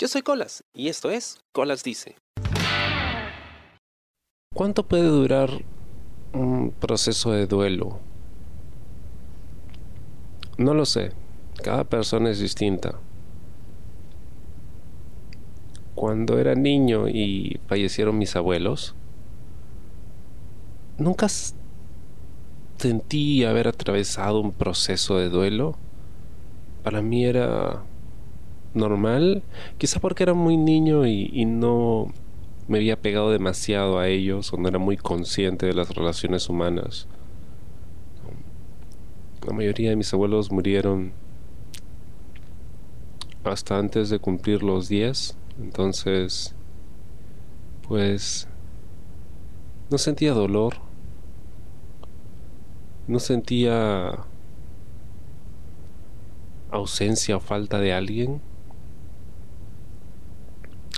Yo soy Colas y esto es Colas Dice. ¿Cuánto puede durar un proceso de duelo? No lo sé. Cada persona es distinta. Cuando era niño y fallecieron mis abuelos, nunca sentí haber atravesado un proceso de duelo. Para mí era normal, quizá porque era muy niño y, no me había pegado demasiado a ellos o no era muy consciente de las relaciones humanas. La mayoría de mis abuelos murieron hasta antes de cumplir los 10, entonces pues no sentía dolor, no sentía ausencia o falta de alguien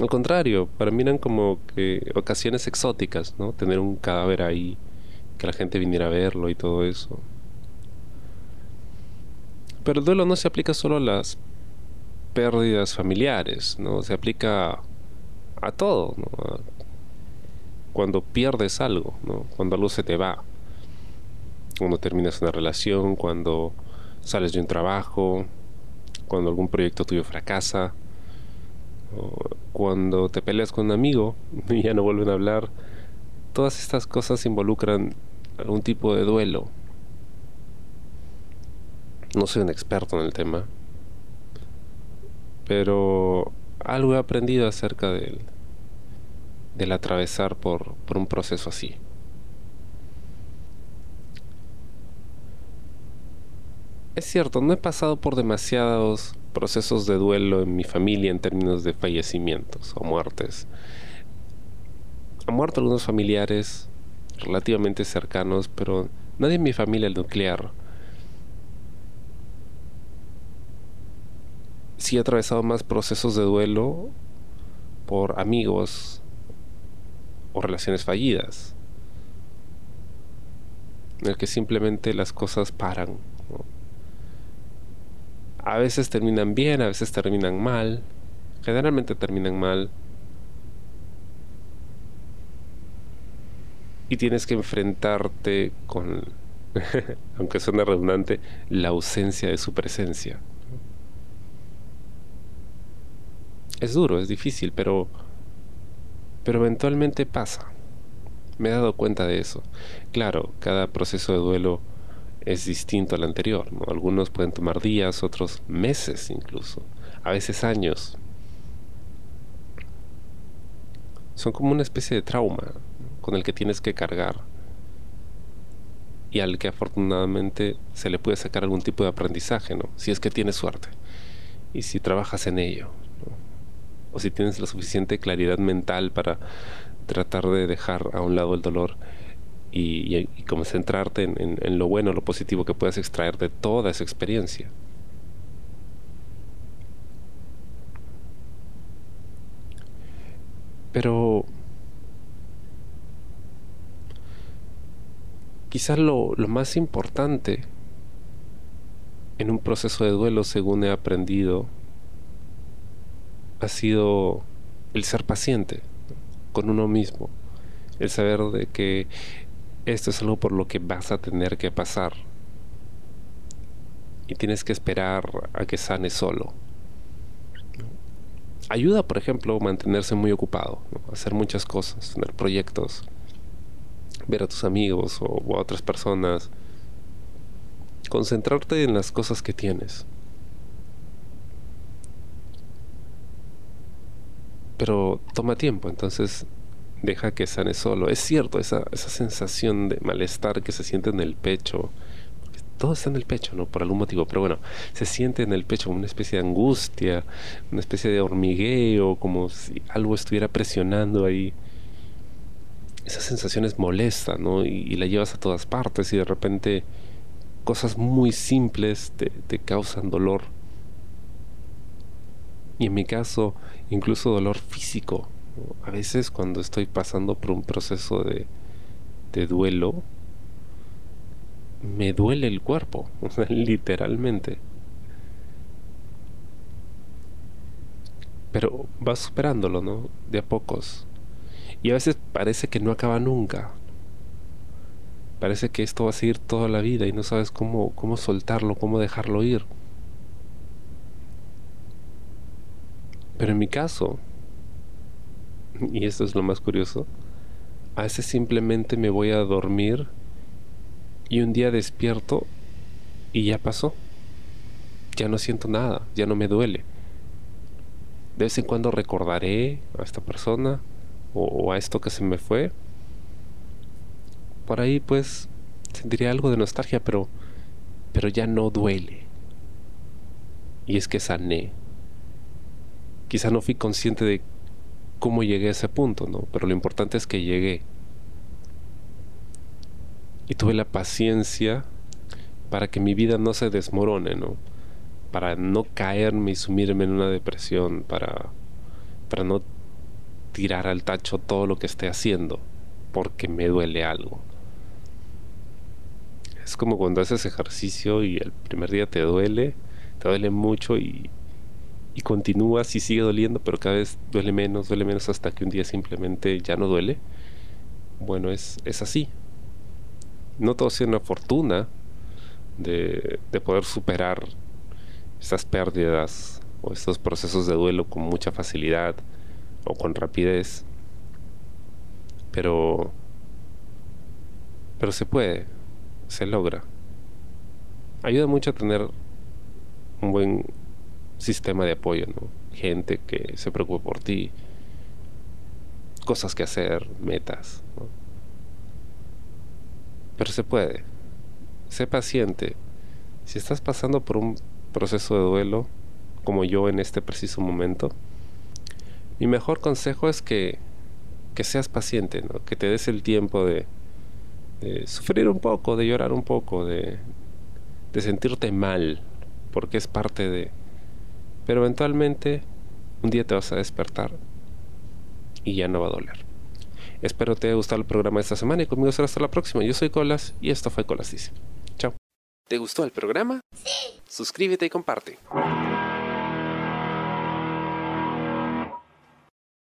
al contrario, para mí eran como que ocasiones exóticas, ¿no? Tener un cadáver ahí, que la gente viniera a verlo y todo eso. Pero el duelo no se aplica solo a las pérdidas familiares, ¿no? Se aplica a todo, ¿no? cuando pierdes algo, ¿no? Cuando algo se te va. Cuando terminas una relación, cuando sales de un trabajo, cuando algún proyecto tuyo fracasa cuando te peleas con un amigo y ya no vuelven a hablar, todas estas cosas involucran algún tipo de duelo. No soy un experto en el tema, pero algo he aprendido acerca del, del atravesar por, por un proceso así. Es cierto, no he pasado por demasiados procesos de duelo en mi familia en términos de fallecimientos o muertes. Han muerto algunos familiares relativamente cercanos, pero nadie en mi familia nuclear. Sí he atravesado más procesos de duelo por amigos o relaciones fallidas, en el que simplemente las cosas paran a veces terminan bien, a veces terminan mal. Generalmente terminan mal. Y tienes que enfrentarte con, aunque suene redundante, la ausencia de su presencia. Es duro, es difícil, pero pero eventualmente pasa. Me he dado cuenta de eso. Claro, cada proceso de duelo es distinto al anterior. Algunos pueden tomar días, otros meses incluso, a veces años. Son como una especie de trauma con el que tienes que cargar y al que afortunadamente se le puede sacar algún tipo de aprendizaje, ¿no? si es que tienes suerte y si trabajas en ello. O si tienes la suficiente claridad mental para tratar de dejar a un lado el dolor y, como centrarte en, lo bueno, lo positivo que puedes extraer de toda esa experiencia. Pero quizás lo, lo, más importante en un proceso de duelo, según he aprendido, ha sido el ser paciente con uno mismo, el saber de que esto es algo por lo que vas a tener que pasar. Y tienes que esperar a que sane solo. Ayuda, por ejemplo, mantenerse muy ocupado, hacer muchas cosas, tener proyectos, ver a tus amigos o, a otras personas, concentrarte en las cosas que tienes. Pero toma tiempo, entonces deja que sane solo. Es cierto, esa, esa sensación de malestar que se siente en el pecho, todo está en el pecho, ¿no? Por algún motivo, pero bueno, se siente en el pecho como una especie de angustia, una especie de hormigueo, como si algo estuviera presionando ahí. Esa sensación es molesta, ¿no? Y, la llevas a todas partes y de repente cosas muy simples te, te causan dolor. Y en mi caso, incluso dolor físico, a veces cuando estoy pasando por un proceso de, duelo, me duele el cuerpo, literalmente. pero vas superándolo, ¿no? De a pocos. Y a veces parece que no acaba nunca. Parece que esto va a seguir toda la vida y no sabes cómo, cómo soltarlo, cómo dejarlo ir. Pero en mi caso, y esto es lo más curioso, a veces simplemente me voy a dormir y un día despierto y ya pasó. Ya no siento nada, ya no me duele. De vez en cuando recordaré a esta persona o, a esto que se me fue. Por ahí pues sentiré algo de nostalgia, pero, pero ya no duele. Y es que sané. Quizá no fui consciente de cómo llegué a ese punto, ¿no? Pero lo importante es que llegué. Y tuve la paciencia para que mi vida no se desmorone, ¿no? Para no caerme y sumirme en una depresión, para, para no tirar al tacho todo lo que esté haciendo, porque me duele algo. Es como cuando haces ejercicio y el primer día te duele, te duele mucho y y continúas y sigue doliendo, pero cada vez duele menos, duele menos hasta que un día simplemente ya no duele. Bueno, es, es así. No todo es una fortuna de, de poder superar estas pérdidas o estos procesos de duelo con mucha facilidad o con rapidez. Pero pero se puede, se logra. Ayuda mucho a tener un buen sistema de apoyo. Gente que se preocupe por ti, cosas que hacer, metas, Pero se puede. Sé paciente. Si estás pasando por un proceso de duelo, como yo en este preciso momento, mi mejor consejo es que, que seas paciente, que te des el tiempo de, de sufrir un poco, de llorar un poco, de, de sentirte mal, porque es parte de, pero eventualmente un día te vas a despertar y ya no va a doler. Espero te haya gustado el programa de esta semana y conmigo será hasta la próxima. Yo soy Colas y esto fue Colas Dice. Chao. ¿Te gustó el programa? Sí. Suscríbete y comparte.